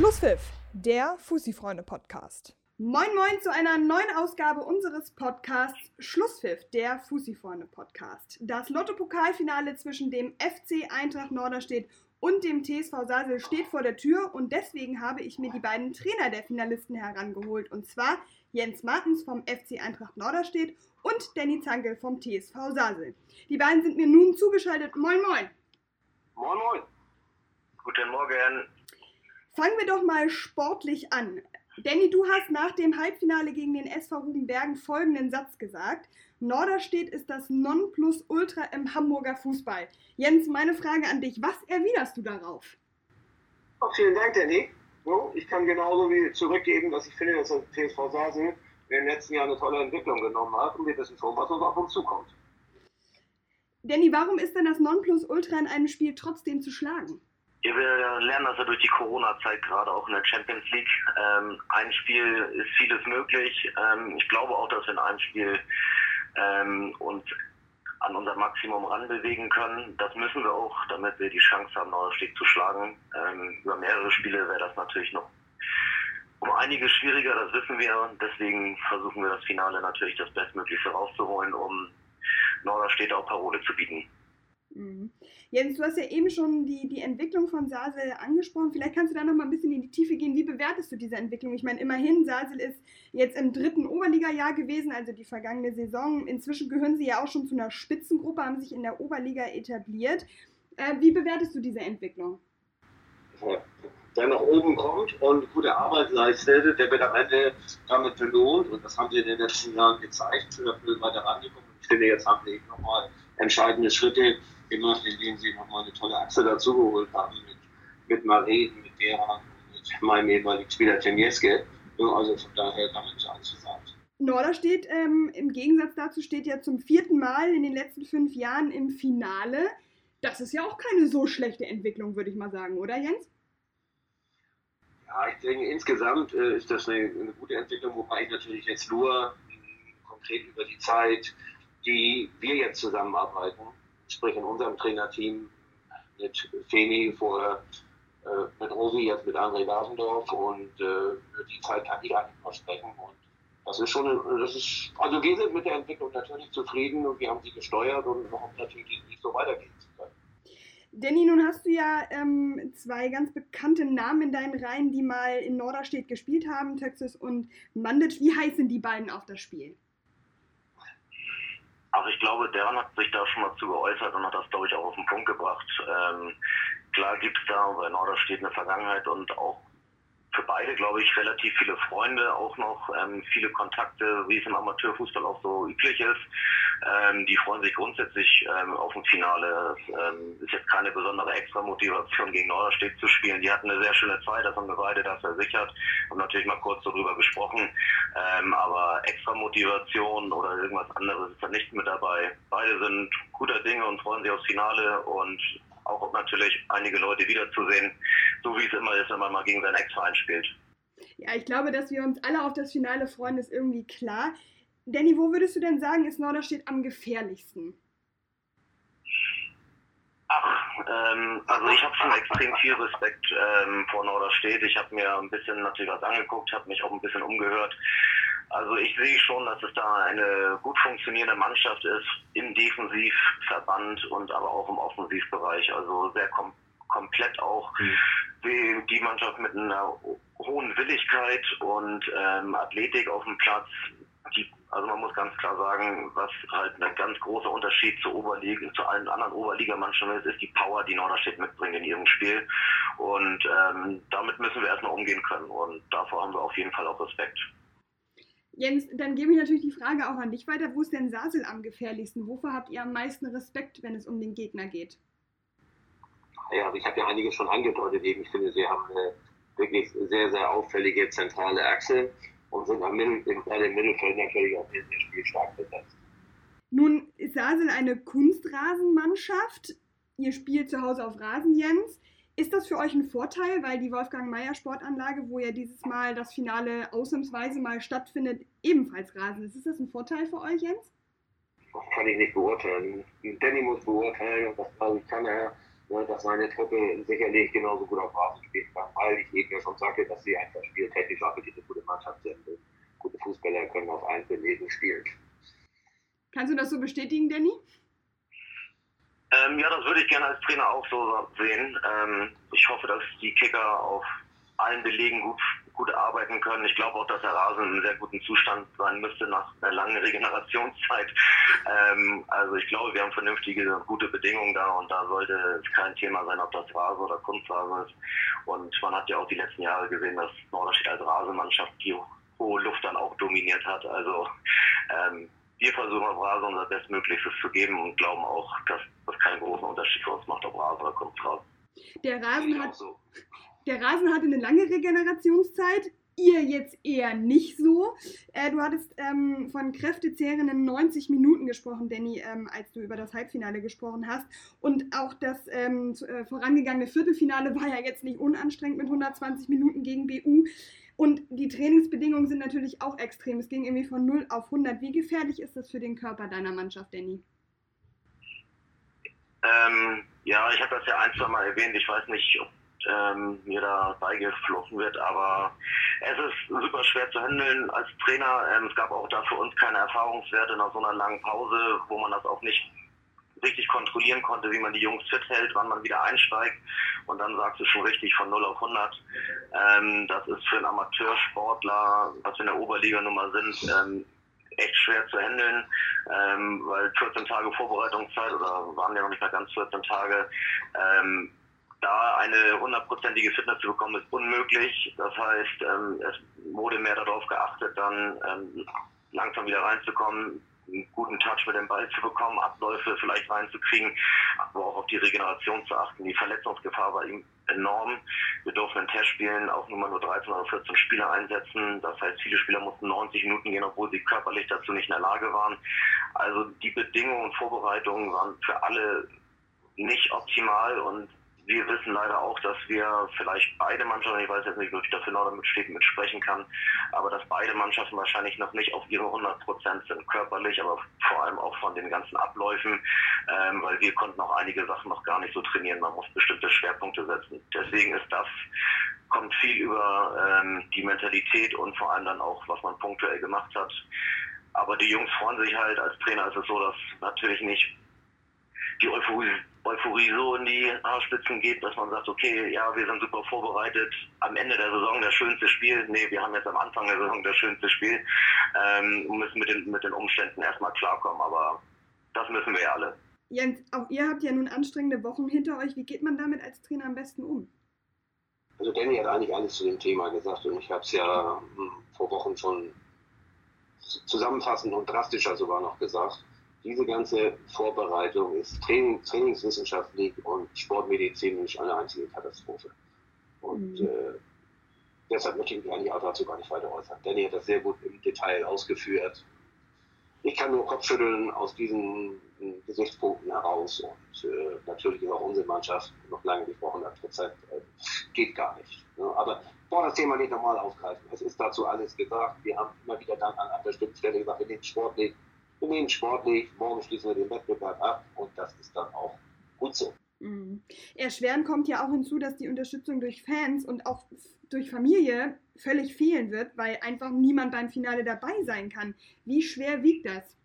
Schlusspfiff, der Fussi-Freunde-Podcast. Moin Moin zu einer neuen Ausgabe unseres Podcasts Schlusspfiff, der Fussi-Freunde-Podcast. Das Lotto-Pokalfinale zwischen dem FC Eintracht Norderstedt und dem TSV Sasel steht vor der Tür und deswegen habe ich mir die beiden Trainer der Finalisten herangeholt und zwar Jens Martens vom FC Eintracht Norderstedt und Danny Zankel vom TSV Sasel. Die beiden sind mir nun zugeschaltet. Moin Moin! Moin Moin! Guten Morgen! Fangen wir doch mal sportlich an. Danny, du hast nach dem Halbfinale gegen den SV Rubenbergen folgenden Satz gesagt. Norderstedt ist das Nonplusultra im Hamburger Fußball. Jens, meine Frage an dich. Was erwiderst du darauf? Oh, vielen Dank, Danny. Ich kann genauso wie zurückgeben, dass ich finde, dass der TSV Sasel in den letzten Jahren eine tolle Entwicklung genommen hat und wir wissen schon, was uns auf uns zukommt. Danny, warum ist denn das Nonplusultra in einem Spiel trotzdem zu schlagen? Ja, wir lernen das ja durch die Corona-Zeit gerade auch in der Champions League. Ähm, ein Spiel ist vieles möglich. Ähm, ich glaube auch, dass wir in einem Spiel ähm, uns an unser Maximum ranbewegen können. Das müssen wir auch, damit wir die Chance haben, Norderstedt zu schlagen. Ähm, über mehrere Spiele wäre das natürlich noch um einiges schwieriger, das wissen wir. Deswegen versuchen wir das Finale natürlich das Bestmögliche rauszuholen, um Norderstedt auch Parole zu bieten. Mhm. Jens, du hast ja eben schon die, die Entwicklung von Sasel angesprochen. Vielleicht kannst du da noch mal ein bisschen in die Tiefe gehen. Wie bewertest du diese Entwicklung? Ich meine, immerhin, Sasel ist jetzt im dritten Oberliga-Jahr gewesen, also die vergangene Saison. Inzwischen gehören sie ja auch schon zu einer Spitzengruppe, haben sich in der Oberliga etabliert. Äh, wie bewertest du diese Entwicklung? Der nach oben kommt und gute Arbeit leistet, der wird am Ende damit belohnt. Und das haben sie in den letzten Jahren gezeigt. Dafür weiter rangekommen. Ich finde, jetzt haben sie eben nochmal entscheidende Schritte gemacht, indem sie nochmal eine tolle Achse dazugeholt haben mit, mit Maren, mit Gera, mit meinem ehemaligen Spieler Temieske. Also von daher damit ist alles gesagt. Norderstedt ähm, im Gegensatz dazu steht ja zum vierten Mal in den letzten fünf Jahren im Finale. Das ist ja auch keine so schlechte Entwicklung, würde ich mal sagen, oder Jens? Ja, ich denke, insgesamt äh, ist das eine, eine, gute Entwicklung, wobei ich natürlich jetzt nur äh, konkret über die Zeit, die wir jetzt zusammenarbeiten, sprich in unserem Trainerteam mit Femi, vorher äh, mit Rosi, jetzt mit André Lasendorf und äh, die Zeit kann ich eigentlich noch sprechen. Und das ist schon, das ist, also wir sind mit der Entwicklung natürlich zufrieden und wir haben sie gesteuert und hoffen natürlich nicht so weitergehen zu können. Danny, nun hast du ja ähm, zwei ganz bekannte Namen in deinen Reihen, die mal in Norderstedt gespielt haben, Texas und Mandic. Wie heißen die beiden auf das Spiel? Also ich glaube, Dern hat sich da schon mal zu geäußert und hat das, glaube ich, auch auf den Punkt gebracht. Ähm, klar gibt es da bei Norderstedt eine Vergangenheit und auch für beide, glaube ich, relativ viele Freunde, auch noch ähm, viele Kontakte, wie es im Amateurfußball auch so üblich ist. Ähm, die freuen sich grundsätzlich ähm, auf ein Finale. Es ähm, ist jetzt keine besondere Extra-Motivation gegen Norderstedt zu spielen. Die hatten eine sehr schöne Zeit, das haben wir beide da versichert. Haben natürlich mal kurz darüber gesprochen. Ähm, aber Extra-Motivation oder irgendwas anderes ist da nicht mit dabei. Beide sind guter Dinge und freuen sich aufs Finale und auch natürlich einige Leute wiederzusehen, so wie es immer ist, wenn man mal gegen seinen Ex-Verein spielt. Ja, ich glaube, dass wir uns alle auf das Finale freuen, ist irgendwie klar. Danny, wo würdest du denn sagen, ist Norderstedt am gefährlichsten? Ach, ähm, also ich habe schon extrem viel Respekt ähm, vor Norderstedt. Ich habe mir ein bisschen natürlich was angeguckt, habe mich auch ein bisschen umgehört. Also ich sehe schon, dass es da eine gut funktionierende Mannschaft ist im Defensivverband und aber auch im Offensivbereich. Also sehr kom komplett auch mhm. die, Mannschaft mit einer hohen Willigkeit und ähm, Athletik auf dem Platz. Die, also man muss ganz klar sagen, was halt ein ganz großer Unterschied zur Oberliga, zu allen anderen Oberligamannschaften ist, ist die Power, die Norderstedt mitbringt in ihrem Spiel. Und ähm, damit müssen wir erstmal umgehen können. Und davor haben wir auf jeden Fall auch Respekt. Jens, dann gebe ich natürlich die Frage auch an dich weiter. Wo ist denn Sasel am gefährlichsten? Wovor habt ihr am meisten Respekt, wenn es um den Gegner geht? Ja, also ich habe ja einige schon angedeutet eben. Ich finde, sie haben eine wirklich sehr, sehr auffällige zentrale Achse und sind am Mittel, im, im Mittelfeld natürlich auch sehr, sehr spielstark besetzt. Nun ist Sasel eine Kunstrasenmannschaft. Ihr spielt zu Hause auf Rasen, Jens. Ist das für euch ein Vorteil, weil die Wolfgang Meyer Sportanlage, wo ja dieses Mal das Finale ausnahmsweise mal stattfindet, ebenfalls Rasen ist? Ist das ein Vorteil für euch, Jens? Das kann ich nicht beurteilen. Danny muss beurteilen und das kann er. ne, dass meine Truppe sicherlich genauso gut auf Rasen spielen kann, weil ich eben ja schon sagte, dass sie einfach spieltechnisch auch wirklich eine gute Mannschaft sind. Gute Fußballer können auf allen Belegen spielen. Kannst du das so bestätigen, Danny? Ähm, ja, das würde ich gerne als Trainer auch so sehen. Ähm, ich hoffe, dass die Kicker auf allen Belegen gut, gut arbeiten können. Ich glaube auch, dass der Rasen in einem sehr guten Zustand sein müsste nach einer langen Regenerationszeit. Ähm, also ich glaube, wir haben vernünftige, gute Bedingungen da und da sollte es kein Thema sein, ob das Rasen oder Kunstrasen ist. Und man hat ja auch die letzten Jahre gesehen, dass Norderstedt als Rasenmannschaft die hohe Luft dann auch dominiert hat. Also ähm, wir versuchen auf Rasen unser Bestmöglichstes zu geben und glauben auch, dass das keinen großen Unterschied für uns macht, ob Rasen oder Kunstrasen. Der Rasen hat, so. Der Rasen hatte eine lange Regenerationszeit, ihr jetzt eher nicht so. Äh, du hattest ähm, von kräftezehrenden 90 Minuten gesprochen, Danny, ähm, als du über das Halbfinale gesprochen hast. Und auch das ähm, äh, vorangegangene Viertelfinale war ja jetzt nicht unanstrengend mit 120 Minuten gegen BU. Und die Trainingsbedingungen sind natürlich auch extrem. Es ging irgendwie von 0 auf 100. Wie gefährlich ist das für den Körper deiner Mannschaft, Danny? Ähm, ja, ich habe das ja ein, zwei Mal erwähnt. Ich weiß nicht, ob ähm, mir da beigeflossen wird. Aber es ist super schwer zu handeln als Trainer. Ähm, es gab auch da für uns keine Erfahrungswerte nach so einer langen Pause, wo man das auch nicht richtig kontrollieren konnte, wie man die Jungs fit hält, wann man wieder einsteigt. Und dann sagst du schon richtig von 0 auf 100. Ähm, das ist für einen Amateursportler, was wir in der Oberliga Nummer sind, ähm, echt schwer zu handeln, ähm, weil 14 Tage Vorbereitungszeit oder waren ja noch nicht mal ganz 14 Tage, ähm, da eine hundertprozentige Fitness zu bekommen, ist unmöglich. Das heißt, ähm, es wurde mehr darauf geachtet, dann ähm, langsam wieder reinzukommen, einen guten Touch mit dem Ball zu bekommen, Abläufe vielleicht reinzukriegen, aber auch auf die Regeneration zu achten. Die Verletzungsgefahr war ihm enorm. Wir durften einen Test spielen, auch nur mal nur 13 oder 14 Spieler einsetzen. Das heißt, viele Spieler mussten 90 Minuten gehen, obwohl sie körperlich dazu nicht in der Lage waren. Also die Bedingungen und Vorbereitungen waren für alle nicht optimal und wir wissen leider auch, dass wir vielleicht beide Mannschaften, ich weiß jetzt nicht, ob ich dafür noch steht, mitsprechen kann, aber dass beide Mannschaften wahrscheinlich noch nicht auf ihre 100 Prozent sind, körperlich, aber vor allem auch von den ganzen Abläufen, ähm, weil wir konnten auch einige Sachen noch gar nicht so trainieren. Man muss bestimmte Schwerpunkte setzen. Deswegen ist das kommt viel über ähm, die Mentalität und vor allem dann auch, was man punktuell gemacht hat. Aber die Jungs freuen sich halt, als Trainer ist es so, dass natürlich nicht die Euphorie, Euphorie so in die Haarspitzen geht, dass man sagt, okay, ja, wir sind super vorbereitet, am Ende der Saison das schönste Spiel. Nee, wir haben jetzt am Anfang der Saison das schönste Spiel ähm, und müssen mit den, mit den Umständen erstmal klarkommen, aber das müssen wir ja alle. Jens, auch ihr habt ja nun anstrengende Wochen hinter euch. Wie geht man damit als Trainer am besten um? Also Danny hat eigentlich alles zu dem Thema gesagt und ich habe es ja hm, vor Wochen schon zusammenfassend und drastischer sogar noch gesagt diese ganze Vorbereitung ist Training, trainingswissenschaftlich und sportmedizinisch eine einzige Katastrophe. Und mhm. äh, deshalb möchte ich mich eigentlich auch dazu gar nicht weiter äußern. Danny hat das sehr gut im Detail ausgeführt. Ich kann nur Kopfschütteln aus diesen äh, Gesichtspunkten heraus und äh, natürlich ist auch unsere Mannschaft noch lange nicht bei 100 Prozent. Äh, geht gar nicht. Ne? Aber boah, das Thema nicht nochmal aufgreifen. Es ist dazu alles gesagt. Wir haben immer wieder dann an einer bestimmten Stelle gesagt, wir nehmen sportlich wir nehmen sportlich, morgen schließen wir den Wettbewerb ab und das ist dann auch gut so. Mhm. Erschwerend kommt ja auch hinzu, dass die Unterstützung durch Fans und auch durch Familie völlig fehlen wird, weil einfach niemand beim Finale dabei sein kann. Wie schwer wiegt das?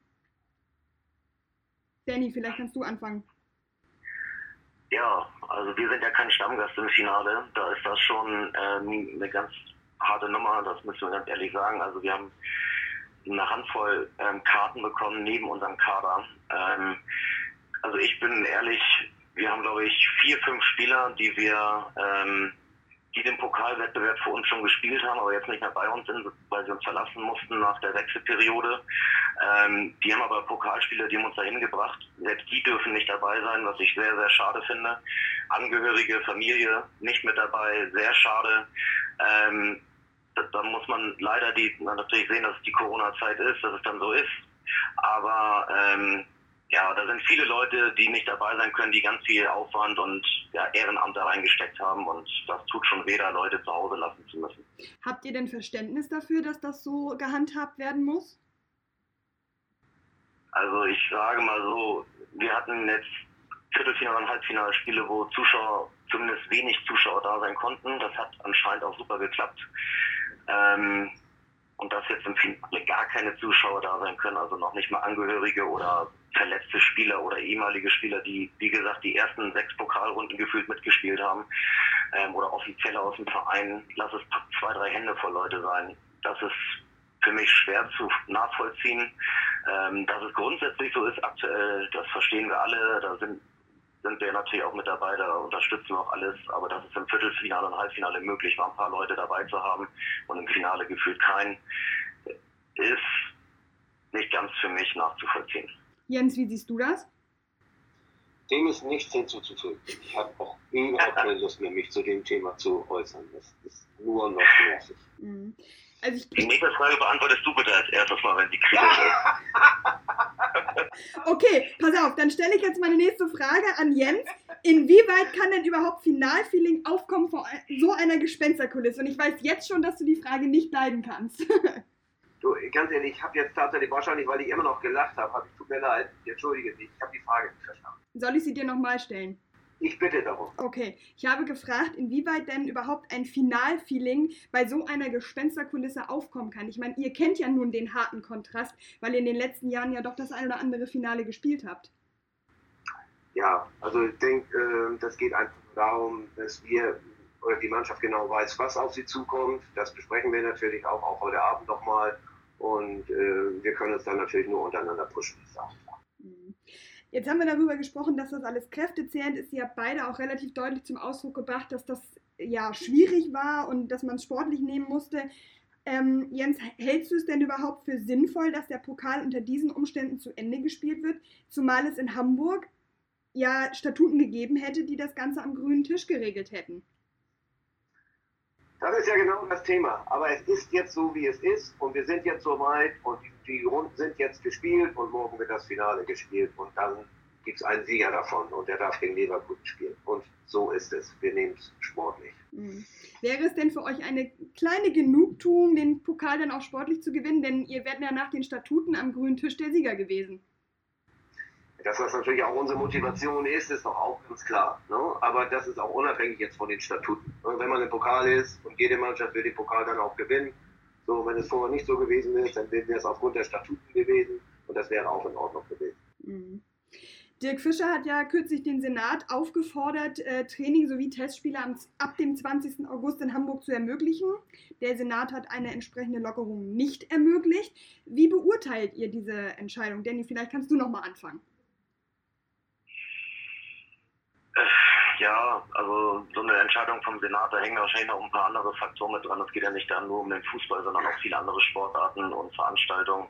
Danny, vielleicht kannst du anfangen. Ja, also wir sind ja kein Stammgast im Finale. Da ist das schon ähm, eine ganz harte Nummer, das müssen wir ganz ehrlich sagen. Also wir haben eine Handvoll ähm, Karten bekommen neben unserem Kader. Ähm, also ich bin ehrlich, wir haben glaube ich vier, fünf Spieler, die wir, ähm, die den Pokalwettbewerb für uns schon gespielt haben, aber jetzt nicht mehr bei uns sind, weil sie uns verlassen mussten nach der Wechselperiode. Ähm, die haben aber Pokalspieler, die haben uns dahin gebracht. Selbst die dürfen nicht dabei sein, was ich sehr, sehr schade finde. Angehörige, Familie nicht mit dabei, sehr schade. Ähm, da muss man leider die, natürlich sehen, dass es die Corona-Zeit ist, dass es dann so ist. Aber ähm, ja, da sind viele Leute, die nicht dabei sein können, die ganz viel Aufwand und ja, Ehrenamt da reingesteckt haben und das tut schon weh, da Leute zu Hause lassen zu müssen. Habt ihr denn Verständnis dafür, dass das so gehandhabt werden muss? Also ich sage mal so, wir hatten jetzt Viertelfinale- und Halbfinalspiele, wo Zuschauer, zumindest wenig Zuschauer da sein konnten. Das hat anscheinend auch super geklappt. Ähm, und dass jetzt im Finale gar keine Zuschauer da sein können, also noch nicht mal Angehörige oder verletzte Spieler oder ehemalige Spieler, die, wie gesagt, die ersten sechs Pokalrunden gefühlt mitgespielt haben ähm, oder offiziell aus dem Verein, lass es zwei, drei Hände voll Leute sein. Das ist für mich schwer zu nachvollziehen. Ähm, dass es grundsätzlich so ist aktuell, das verstehen wir alle, da sind sind wir natürlich auch mit dabei, da unterstützen wir auch alles. Aber dass es im Viertelfinale und Halbfinale möglich war, ein paar Leute dabei zu haben und im Finale gefühlt keinen, ist nicht ganz für mich nachzuvollziehen. Jens, wie siehst du das? Dem ist nichts hinzuzufügen. Ich habe auch überhaupt keine Lust mehr, mich zu dem Thema zu äußern. Das ist nur noch nervig. Mhm. Also ich, die nächste Frage beantwortest du bitte als erstes mal, wenn sie kritisch ist. okay, pass auf, dann stelle ich jetzt meine nächste Frage an Jens. Inwieweit kann denn überhaupt Finalfeeling aufkommen vor so einer Gespensterkulisse? Und ich weiß jetzt schon, dass du die Frage nicht leiden kannst. du, ganz ehrlich, ich habe jetzt tatsächlich, wahrscheinlich, weil ich immer noch gelacht habe, habe ich, tut mir leid, entschuldige dich, ich habe die Frage nicht verstanden. Soll ich sie dir nochmal stellen? Ich bitte darum. Okay, ich habe gefragt, inwieweit denn überhaupt ein Finalfeeling bei so einer Gespensterkulisse aufkommen kann. Ich meine, ihr kennt ja nun den harten Kontrast, weil ihr in den letzten Jahren ja doch das ein oder andere Finale gespielt habt. Ja, also ich denke, äh, das geht einfach darum, dass wir oder die Mannschaft genau weiß, was auf sie zukommt. Das besprechen wir natürlich auch, auch heute Abend nochmal. Und äh, wir können uns dann natürlich nur untereinander pushen. Mhm. Jetzt haben wir darüber gesprochen, dass das alles kräftezehrend ist. Ihr habt beide auch relativ deutlich zum Ausdruck gebracht, dass das ja schwierig war und dass man es sportlich nehmen musste. Ähm, Jens, hältst du es denn überhaupt für sinnvoll, dass der Pokal unter diesen Umständen zu Ende gespielt wird, zumal es in Hamburg ja Statuten gegeben hätte, die das Ganze am grünen Tisch geregelt hätten? Das ist ja genau das Thema. Aber es ist jetzt so, wie es ist und wir sind jetzt so weit und die die Runden sind jetzt gespielt und morgen wird das Finale gespielt und dann gibt es einen Sieger davon und der darf gegen Leverkusen spielen. Und so ist es. Wir nehmen es sportlich. Mhm. Wäre es denn für euch eine kleine Genugtuung, den Pokal dann auch sportlich zu gewinnen? Denn ihr werdet ja nach den Statuten am grünen Tisch der Sieger gewesen. Dass das natürlich auch unsere Motivation ist, ist doch auch ganz klar. Ne? Aber das ist auch unabhängig jetzt von den Statuten. Wenn man im Pokal ist und jede Mannschaft will den Pokal dann auch gewinnen, so, wenn es vorher nicht so gewesen ist, dann wäre es aufgrund der Statuten gewesen und das wäre auch in Ordnung gewesen. Mhm. Dirk Fischer hat ja kürzlich den Senat aufgefordert, äh, Training sowie Testspiele am, ab dem 20. August in Hamburg zu ermöglichen. Der Senat hat eine entsprechende Lockerung nicht ermöglicht. Wie beurteilt ihr diese Entscheidung? Danny, vielleicht kannst du noch mal anfangen. Ja, also so eine Entscheidung vom Senat, da hängen wahrscheinlich noch ein paar andere Faktoren mit dran. Es geht ja nicht dann nur um den Fußball, sondern auch viele andere Sportarten und Veranstaltungen.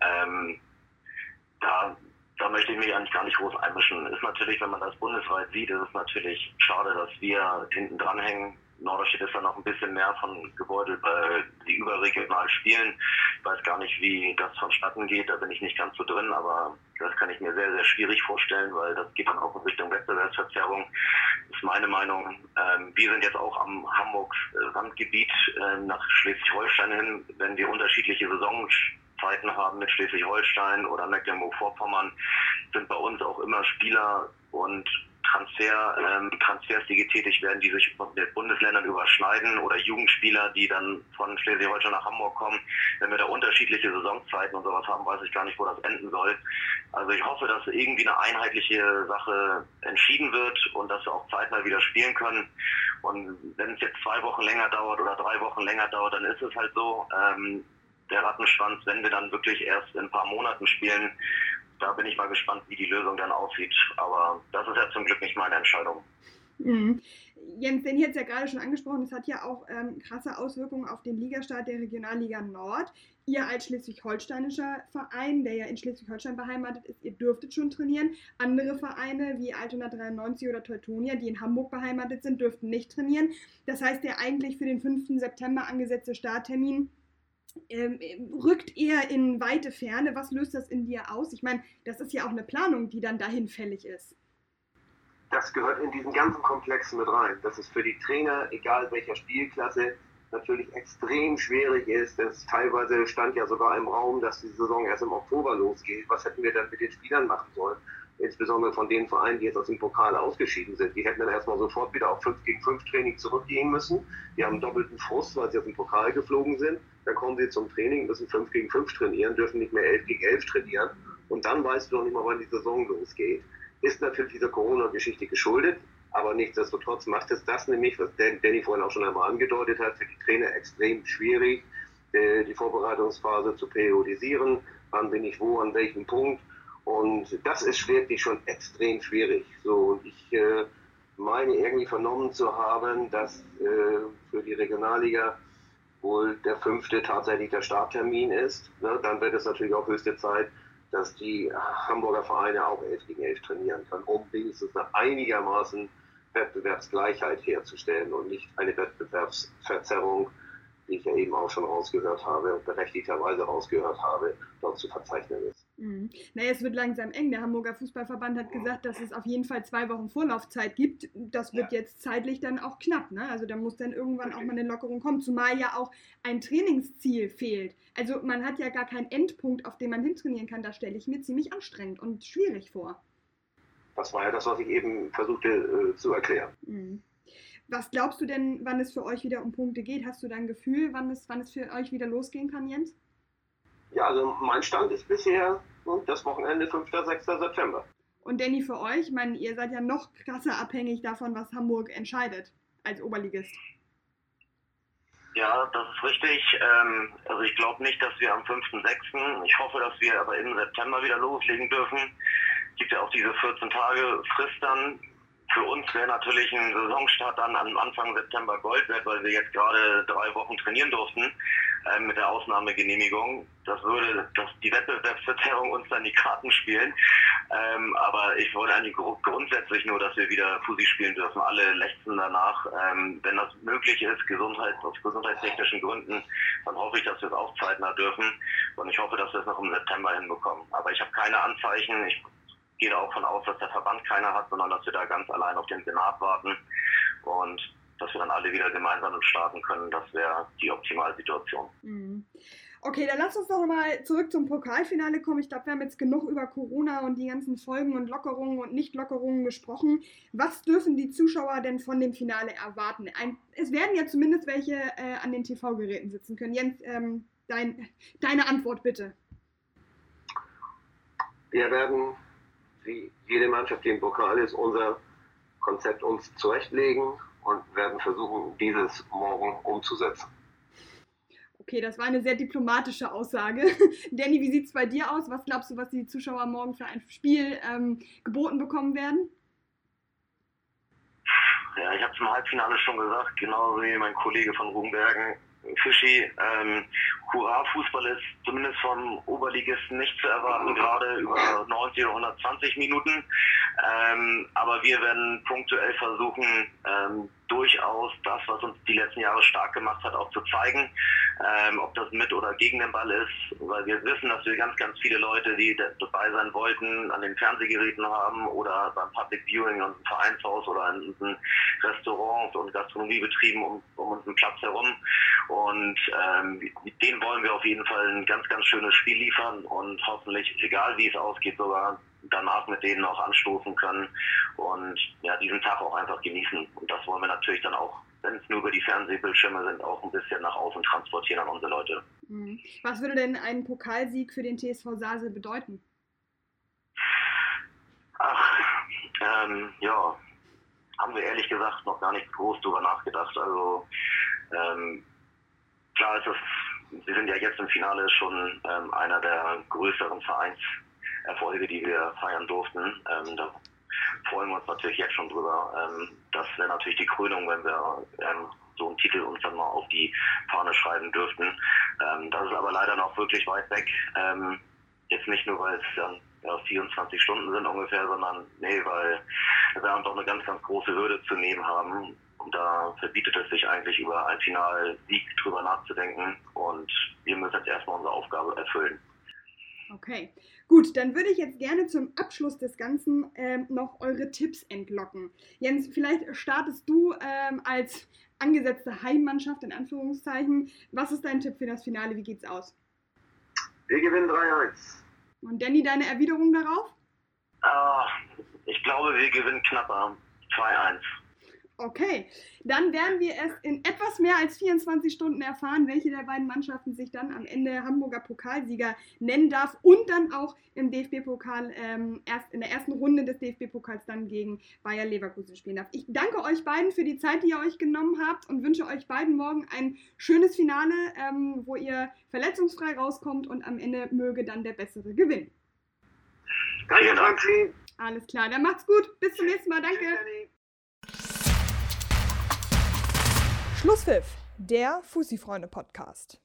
Ähm, da, da möchte ich mich eigentlich gar nicht groß einmischen. Ist natürlich, wenn man das bundesweit sieht, ist es natürlich schade, dass wir hinten dranhängen. Norderstedt ist da noch ein bisschen mehr von gebeutelt, weil die überregional spielen. Ich weiß gar nicht, wie das vonstatten geht, da bin ich nicht ganz so drin, aber das kann ich mir sehr, sehr schwierig vorstellen, weil das geht dann auch in Richtung Wettbewerbsverzerrung. Das ist meine Meinung. Ähm, wir sind jetzt auch am Hamburgs Randgebiet äh, nach Schleswig-Holstein hin, wenn wir unterschiedliche Saisonzeiten haben mit Schleswig-Holstein oder Mecklenburg-Vorpommern, sind bei uns auch immer Spieler und Transfer, ähm, Transfers, die getätigt werden, die sich mit Bundesländern überschneiden oder Jugendspieler, die dann von Schleswig-Holstein nach Hamburg kommen. Wenn wir da unterschiedliche Saisonzeiten und sowas haben, weiß ich gar nicht, wo das enden soll. Also ich hoffe, dass irgendwie eine einheitliche Sache entschieden wird und dass wir auch zeitnah wieder spielen können. Und wenn es jetzt zwei Wochen länger dauert oder drei Wochen länger dauert, dann ist es halt so. Ähm, der Rattenschwanz, wenn wir dann wirklich erst in ein paar Monaten spielen, da bin ich mal gespannt, wie die Lösung dann aussieht. Aber das ist ja zum Glück nicht meine Entscheidung. Mhm. Jens, den jetzt ja gerade schon angesprochen, es hat ja auch ähm, krasse Auswirkungen auf den Ligastart der Regionalliga Nord. Ihr als schleswig-holsteinischer Verein, der ja in Schleswig-Holstein beheimatet ist, ihr dürftet schon trainieren. Andere Vereine wie Altona 93 oder Teutonia, die in Hamburg beheimatet sind, dürften nicht trainieren. Das heißt, der eigentlich für den 5. September angesetzte Starttermin ähm, rückt eher in weite Ferne. Was löst das in dir aus? Ich meine, das ist ja auch eine Planung, die dann dahin fällig ist. Das gehört in diesen ganzen Komplex mit rein. Dass es für die Trainer, egal welcher Spielklasse, natürlich extrem schwierig ist. Das teilweise stand ja sogar im Raum, dass die Saison erst im Oktober losgeht. Was hätten wir dann mit den Spielern machen sollen? Insbesondere von den Vereinen, die jetzt aus dem Pokal ausgeschieden sind. Die hätten dann erstmal sofort wieder auf 5 gegen 5 Training zurückgehen müssen. Die haben doppelten Frust, weil sie aus dem Pokal geflogen sind. Dann kommen sie zum Training, müssen 5 gegen 5 trainieren, dürfen nicht mehr 11 gegen 11 trainieren. Und dann weißt du noch nicht mal, wann die Saison losgeht. Ist natürlich dieser Corona-Geschichte geschuldet. Aber nichtsdestotrotz macht es das nämlich, was Danny vorhin auch schon einmal angedeutet hat, für die Trainer extrem schwierig, äh, die Vorbereitungsphase zu periodisieren. Wann bin ich wo, an welchem Punkt? Und das ist wirklich schon extrem schwierig. So, und ich äh, meine irgendwie vernommen zu haben, dass äh, für die Regionalliga wohl der fünfte tatsächlich der Starttermin ist. Ne? Dann wird es natürlich auch höchste Zeit, dass die Hamburger Vereine auch 11 gegen 11 trainieren können, um wenigstens einigermaßen Wettbewerbsgleichheit herzustellen und nicht eine Wettbewerbsverzerrung die ich ja eben auch schon rausgehört habe und berechtigterweise rausgehört habe, dort zu verzeichnen ist. Mhm. Naja, es wird langsam eng. Der Hamburger Fußballverband hat gesagt, dass es auf jeden Fall zwei Wochen Vorlaufzeit gibt. Das wird ja. jetzt zeitlich dann auch knapp. Ne? Also da muss dann irgendwann okay. auch mal eine Lockerung kommen, zumal ja auch ein Trainingsziel fehlt. Also man hat ja gar keinen Endpunkt, auf den man hintrainieren kann. Da stelle ich mir ziemlich anstrengend und schwierig vor. Das war ja das, was ich eben versuchte äh, zu erklären. Mhm. Was glaubst du denn, wann es für euch wieder um Punkte geht? Hast du da ein Gefühl, wann es, wann es für euch wieder losgehen kann, Jens? Ja, also mein Stand ist bisher das Wochenende 5. 6. September. Und Danny, für euch, ich meine, ihr seid ja noch krasser abhängig davon, was Hamburg entscheidet als Oberligist. Ja, das ist richtig. Ähm, also ich glaube nicht, dass wir am 5.6., ich hoffe, dass wir aber im September wieder loslegen dürfen. Es gibt ja auch diese 14 Tage Frist dann, für uns wäre natürlich ein Saisonstart dann am Anfang September Gold wert, weil wir jetzt gerade drei Wochen trainieren durften äh, mit der Ausnahmegenehmigung. Das würde dass die Wettbewerbsverzerrung uns dann die Karten spielen. Ähm, aber ich wollte eigentlich grundsätzlich nur, dass wir wieder Fusi spielen dürfen. Alle lechzen danach. Ähm, wenn das möglich ist, Gesundheit, aus gesundheitstechnischen Gründen, dann hoffe ich, dass wir es auch zeitnah dürfen. Und ich hoffe, dass wir es noch im September hinbekommen. Aber ich habe keine Anzeichen. Ich gehe auch davon aus, dass der Verband keiner hat, sondern dass wir da ganz allein auf den Senat warten und dass wir dann alle wieder gemeinsam starten können. Das wäre die Optimalsituation. Mhm. Okay, dann lass uns doch mal zurück zum Pokalfinale kommen. Ich glaube, wir haben jetzt genug über Corona und die ganzen Folgen und Lockerungen und Nichtlockerungen gesprochen. Was dürfen die Zuschauer denn von dem Finale erwarten? Ein, es werden ja zumindest welche äh, an den TV-Geräten sitzen können. Jens, ähm, dein, deine Antwort bitte. Wir werden wie jede Mannschaft, die im Pokal ist, unser Konzept uns zurechtlegen und werden versuchen, dieses morgen umzusetzen. Okay, das war eine sehr diplomatische Aussage. Danny, wie sieht es bei dir aus? Was glaubst du, was die Zuschauer morgen für ein Spiel ähm, geboten bekommen werden? Ja, ich habe es im Halbfinale schon gesagt, genauso wie mein Kollege von Rugenbergen. Fischi, ähm, Hurra-Fußball ist zumindest vom Oberligisten nicht zu erwarten, gerade über 90 oder 120 Minuten. Ähm, aber wir werden punktuell versuchen, ähm, durchaus das, was uns die letzten Jahre stark gemacht hat, auch zu zeigen. Ähm, ob das mit oder gegen den Ball ist, weil wir wissen, dass wir ganz, ganz viele Leute, die dabei sein wollten, an den Fernsehgeräten haben oder beim Public Viewing und im Vereinshaus oder in unseren Restaurants und Gastronomiebetrieben um, um unseren Platz herum. Und ähm, denen wollen wir auf jeden Fall ein ganz, ganz schönes Spiel liefern und hoffentlich, egal wie es ausgeht, sogar danach mit denen auch anstoßen können und ja, diesen Tag auch einfach genießen. Und das wollen wir natürlich dann auch, wenn es nur über die Fernsehbildschirme sind, auch ein bisschen nach außen transportieren an unsere Leute. Mhm. Was würde denn ein Pokalsieg für den TSV Sasel bedeuten? Ach, ähm, ja, haben wir ehrlich gesagt noch gar nicht groß drüber nachgedacht. Also ähm, klar ist es, wir sind ja jetzt im Finale schon ähm, einer der größeren Vereinserfolge, die wir feiern durften. Ähm, da freuen wir uns natürlich jetzt schon drüber. Ähm, das wäre natürlich die Krönung, wenn wir ähm, so einen Titel uns dann mal auf die Fahne schreiben dürften. Ähm, das ist aber leider noch wirklich weit weg. Ähm, jetzt nicht nur, weil es dann ja, 24 Stunden sind ungefähr, sondern nee, weil wir dann doch eine ganz, ganz große Hürde zu nehmen haben. Und da verbietet es sich eigentlich über einen Finalsieg drüber nachzudenken. Und wir müssen jetzt erstmal unsere Aufgabe erfüllen. Okay, gut, dann würde ich jetzt gerne zum Abschluss des Ganzen ähm, noch eure Tipps entlocken. Jens, vielleicht startest du ähm, als angesetzte Heimmannschaft in Anführungszeichen. Was ist dein Tipp für das Finale? Wie geht's aus? Wir gewinnen 3-1. Und Danny, deine Erwiderung darauf? Uh, ich glaube, wir gewinnen knapper. 2-1. Okay, dann werden wir es in etwas mehr als 24 Stunden erfahren, welche der beiden Mannschaften sich dann am Ende Hamburger Pokalsieger nennen darf und dann auch im DFB-Pokal ähm, erst in der ersten Runde des DFB-Pokals dann gegen Bayer Leverkusen spielen darf. Ich danke euch beiden für die Zeit, die ihr euch genommen habt und wünsche euch beiden morgen ein schönes Finale, ähm, wo ihr verletzungsfrei rauskommt und am Ende möge dann der Bessere gewinnen. Danke, Franzi. Alles klar, dann macht's gut. Bis zum nächsten Mal. Danke. Schlusspfiff, der Fussi-Freunde-Podcast.